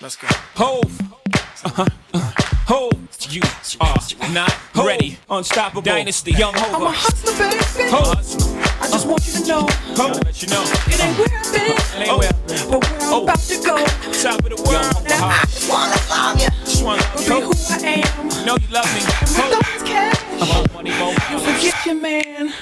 Let's go. Hove. Uh-huh. Uh-huh. Hove. You are not ready. Unstoppable. Dynasty. Young Hove. I'm a hustler, baby. Hove. I just want you to know. Hove. Let you know. It ain't where I've been. It ain't where. But where I'm Oh. about to go. Top of the world. Now I just wanna love you. Just wanna Be who I am. Know you love me. With Hove. those cash. More money, more You forget your man.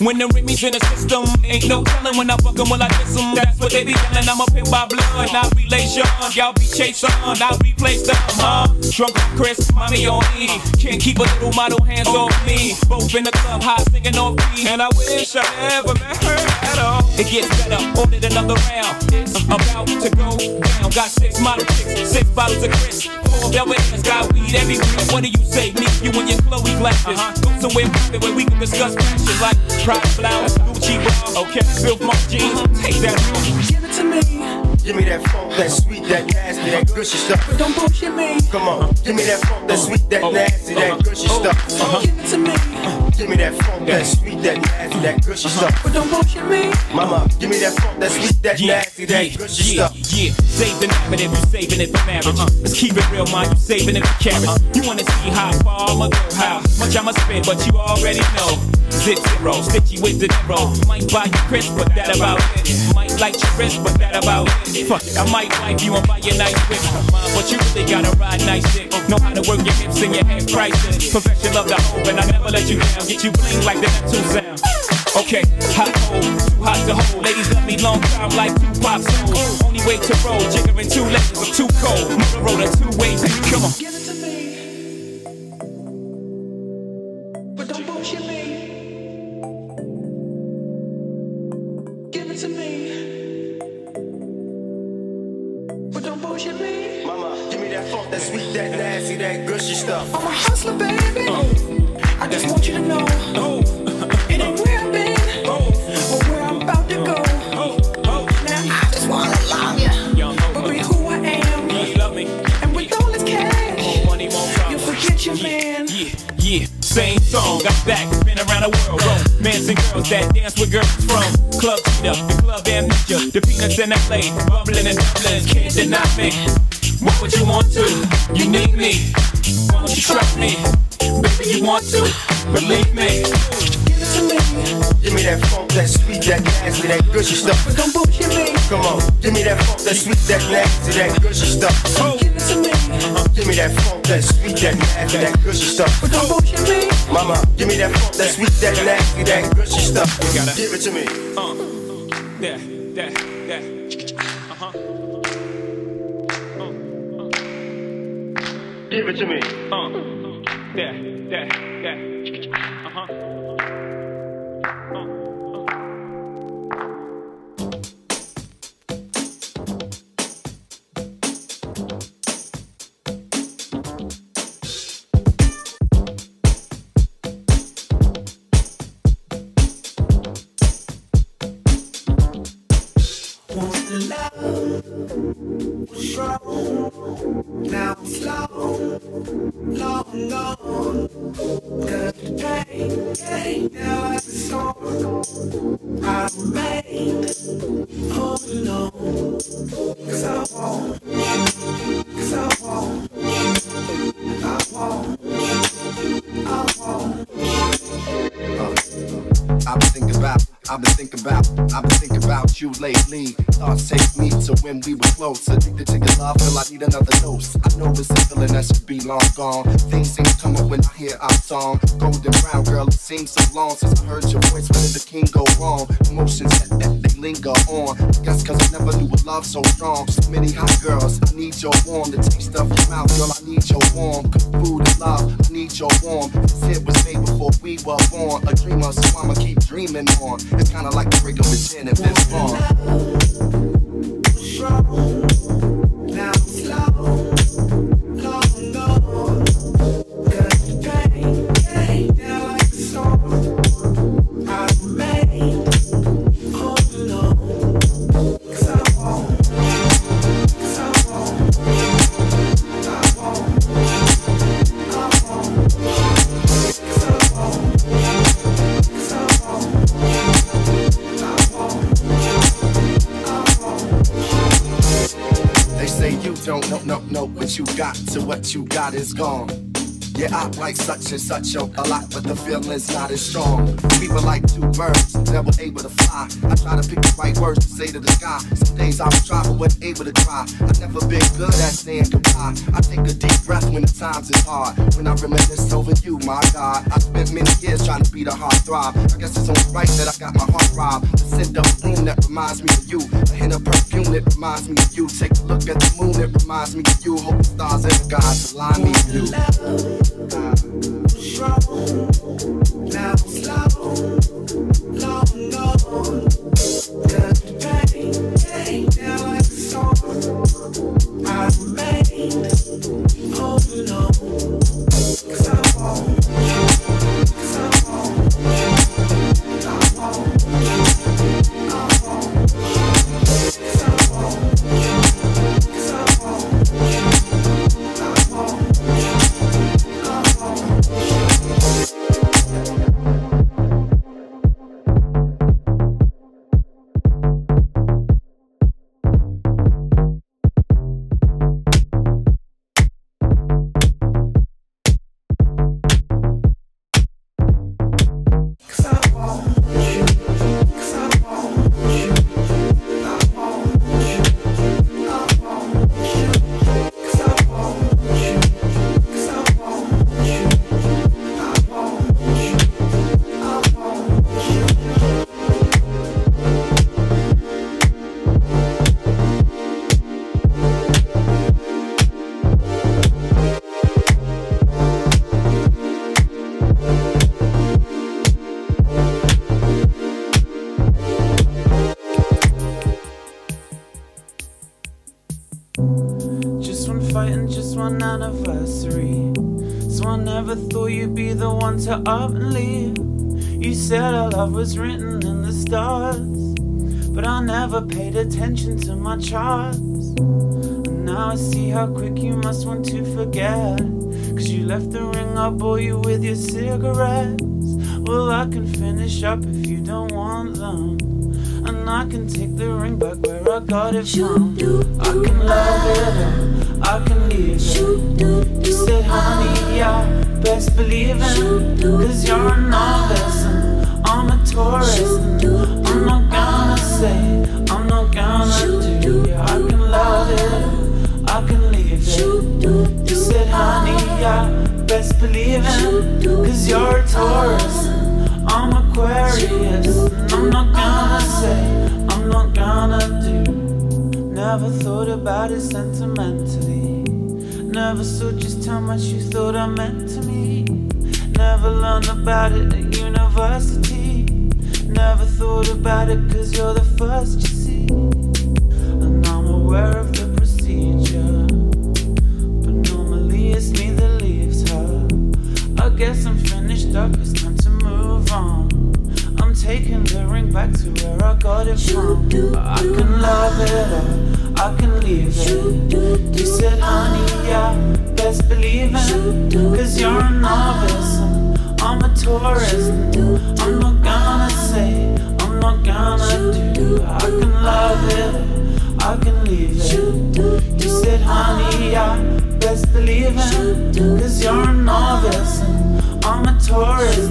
When the Remy's in the system, ain't no telling when I fuck fuck 'em, will I diss 'em. That's what they be yelling. I'm a pimp by blood, not relation. Y'all be chasing, I'll be replace them, huh? Drunk on Cris, mommy on me. Can't keep a little model hands off me. Both in the club, high singing off me. And I wish I never met her at. It gets better, ordered another round. It's about to go down. Got six model chicks, six bottles of Cris. Four velvet hands, got weed everywhere. What do you say? Me, you and your Chloe glasses. Uh-huh. Go somewhere private where we can discuss fashion like Prada flowers, Gucci bra. Okay, Filth my jeans, take that. Give it to me. Give me that funk, that sweet, that nasty, that gushy stuff. But don't bullshit me. Come on, give me that funk, that uh-huh. sweet, that uh-huh. nasty, that uh-huh. gushy stuff. Uh-huh. Give it to me. Give me that funk, that sweet, that nasty, that gushy stuff. But don't bullshit me. Mama, give me that funk, that sweet, that nasty, that gushy yeah, stuff. yeah. Save the narrative, you saving it for marriage. Let's keep it real, man. You saving it for karats. You wanna see how far I'ma go, how much I'ma spend, but you already know. Zip zero, stitchy with the zero. Might buy you crisp, but that about it. Might like your wrist, but that about it. Fuck it, I might wipe you and buy you nice whip. But you really gotta ride nice dick. Know how to work your hips and your head prices. Perfection of the hope, and I never let you down. Get you bling like the Neptune sound. Okay, hot hold, too hot to hold. Ladies love me long time like two pop soul. Only way to roll, jiggering two legs, I'm too cold. Motorola two ways, come on. That sweet, that nasty, that gushy stuff. I'm a hustler, baby. Uh. I just want you to know. Oh. It ain't where I've been. Oh. But where I'm about to go. Oh. Now I just wanna love you. But be who I am. you love me. And with all this cash, Money, more power. you forget your man. Yeah, yeah, same song, got back, been around the world. Romance and girls that dance with girls from Club Cheetah, the Club Amnesia, the Peanuts in LA, bubbling and Dublin, can't deny me. What would you want to? You need me. Why don't you trust me? Baby, you want to? Believe me. Give it to me. Give me that funk, that sweet, that nasty, that gushy stuff. But don't bullshit me. Come on, give me that funk, that sweet, that nasty, that gushy stuff. Give it to me. Give me that funk, that sweet, that nasty, that gushy stuff. But don't bullshit me. Mama, give me that funk, that sweet, that nasty, that gushy stuff. gotta- Give it to me. Uh, yeah, yeah, yeah. Give it to me. Uh, yeah, yeah, yeah. You lately. Thoughts take me to when we were close. Addicted to your love, feel I need another dose. I know it's a feeling that should be long gone. Things come up when I hear our song. Golden brown girl, it seems so long since I heard your voice. When did the king go wrong? Emotions that, that they linger on. Guess cause I never knew a love so strong. So many hot girls, I need your warm. The taste of your mouth, girl, I need your warm. Good food and love, I need your warm. This hit was made before we were born. A dreamer, so I'ma keep dreaming on. It's kinda like a gin and Vince Vaughn. Strong. What you got is gone. Yeah, I like such and such a, a lot, but the feeling's not as strong. People like two birds, never able to fly. I try to pick the right words to say to the sky. Days I was but wasn't able to try. I never been good at saying goodbye. I take a deep breath when the times is hard. When I reminisce over you, my God. I spent many years trying to be the heart throb. I guess it's only right that I got my heart robbed. The scent of room that reminds me of you. A hint of perfume that reminds me of you. Take a look at the moon that reminds me of you. Hope the stars and the gods align me with you. Now slow, long gone. Was written in the stars, but I never paid attention to my charts. And now I see how quick you must want to forget. Cause you left the ring, I bore you with your cigarettes. Well, I can finish up if you don't want them. And I can take the ring back where I got it from. I can love it, I can leave it. You said, honey, yeah best believe it. Cause you're a novice And I'm not gonna say, I'm not gonna do. Yeah, I can love it, I can leave it. You said, honey, yeah, best believe it. Cause you're a Taurus I'm Aquarius. And I'm not gonna say, I'm not gonna do. Never thought about it sentimentally. Never saw just how much you thought I meant to me. Never learned about it at university. Never thought about it cause you're the first you see. And I'm aware of the procedure. But normally it's me that leaves her. I guess I'm finished up, it's time to move on. I'm taking the ring back to where I got it from. I can love it. I can leave it. You said, honey, yeah, best believe it. Cause you're a novice, I'm a tourist. I'm not gonna say, I'm not gonna do. I can love it, I can leave it. You said, honey, I best believe it. Cause you're a novice, and I'm a tourist.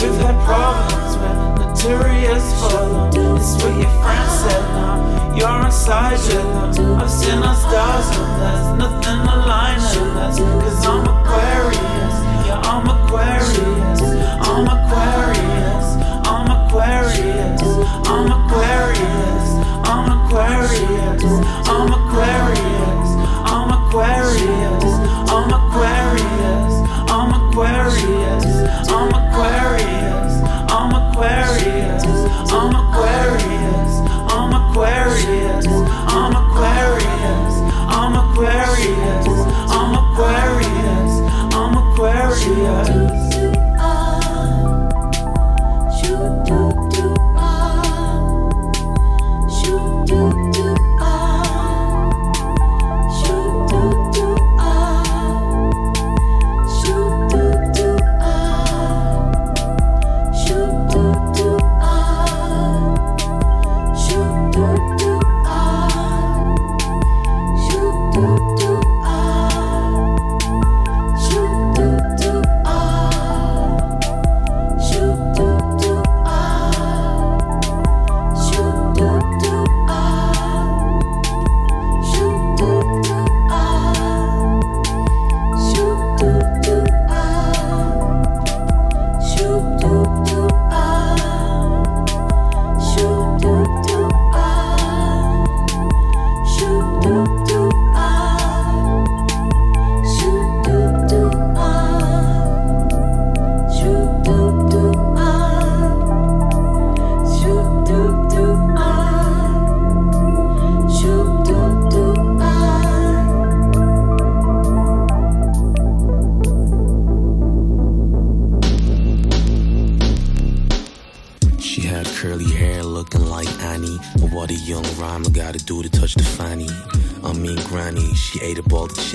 We've had problems with notorious for them. It's what your friends said now. You're inside rhythm. I've seen the stars and there's nothing aligning us. Cause I'm Aquarius. Yeah, I'm Aquarius. I'm Aquarius. I'm Aquarius. I'm Aquarius. I'm Aquarius. I'm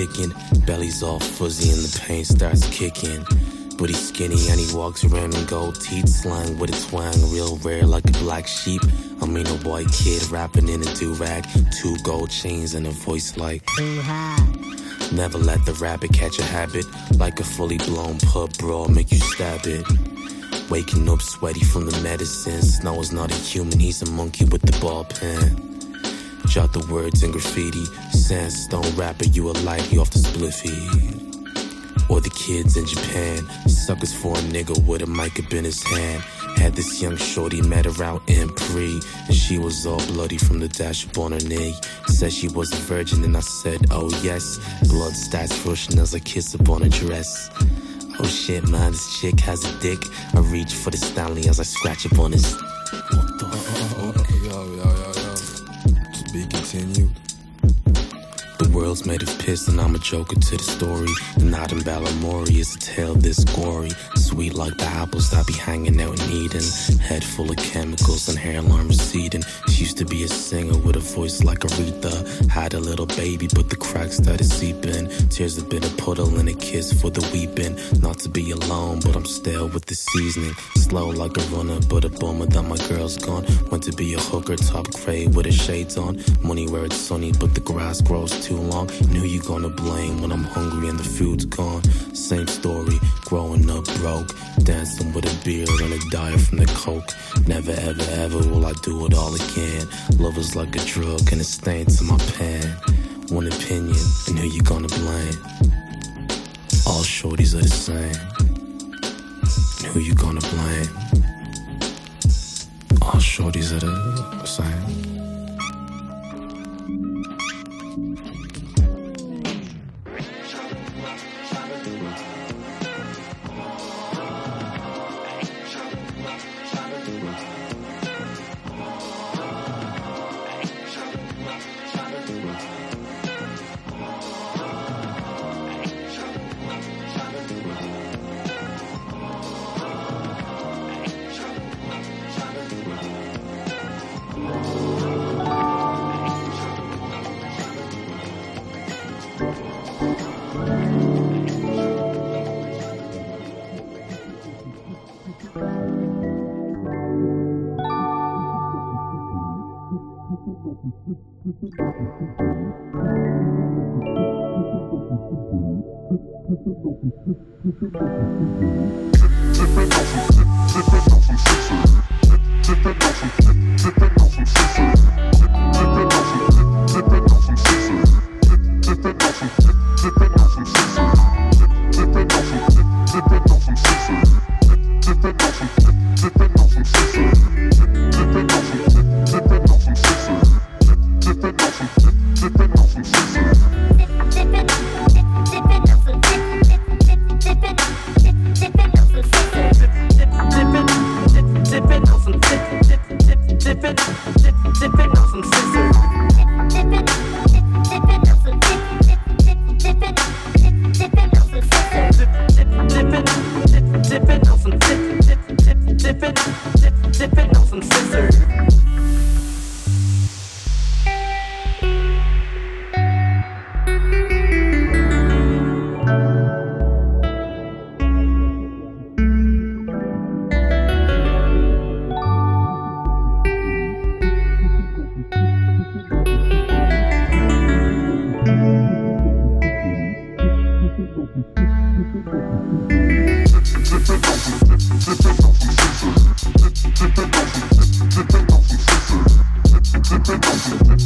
chicken. Belly's all fuzzy and the pain starts kicking. But he's skinny and he walks around in gold teeth, slang with a twang, real rare like a black sheep. I mean, a white kid rapping in a do rag, two gold chains and a voice like. Never let the rabbit catch a habit, like a fully blown pub brawl make you stab it. Waking up sweaty from the medicine. Snow is not a human, he's a monkey with the ball pen. Jot the words in graffiti. Sandstone rapper, you a light, you off the spliffy. Or the kids in Japan, suckers for a nigga with a mic up in his hand. Had this young shorty met her out in pre, and she was all bloody from the dash up on her knee. Said she was a virgin, and I said, oh yes. Blood starts rushing as I kiss up on her dress. Oh shit, man, this chick has a dick. I reach for the Stanley as I scratch up on his. What the world's made of piss and I'm a joker to the story. The night in Balamory is a tale this gory. Sweet like the apples that be hanging out in Eden. Head full of chemicals and hair alarm receding. She used to be a singer with a voice like Aretha. Had a little baby, but the cracks started seeping. Tears have been a puddle and a kiss for the weeping. Not to be alone, but I'm still with the seasoning. Slow like a runner, but a bummer that my girl's gone. Went to be a hooker, top grade with her shades on. Money where it's sunny, but the grass grows too long. And who you gonna blame when I'm hungry and the food's gone? Same story, growing up broke. Dancing with a beer and a diet from the coke. Never ever ever will I do it all again. Love is like a drug and it stains to my pen. One opinion, and who you gonna blame? All shorties are the same. And who you gonna blame? All shorties are the same.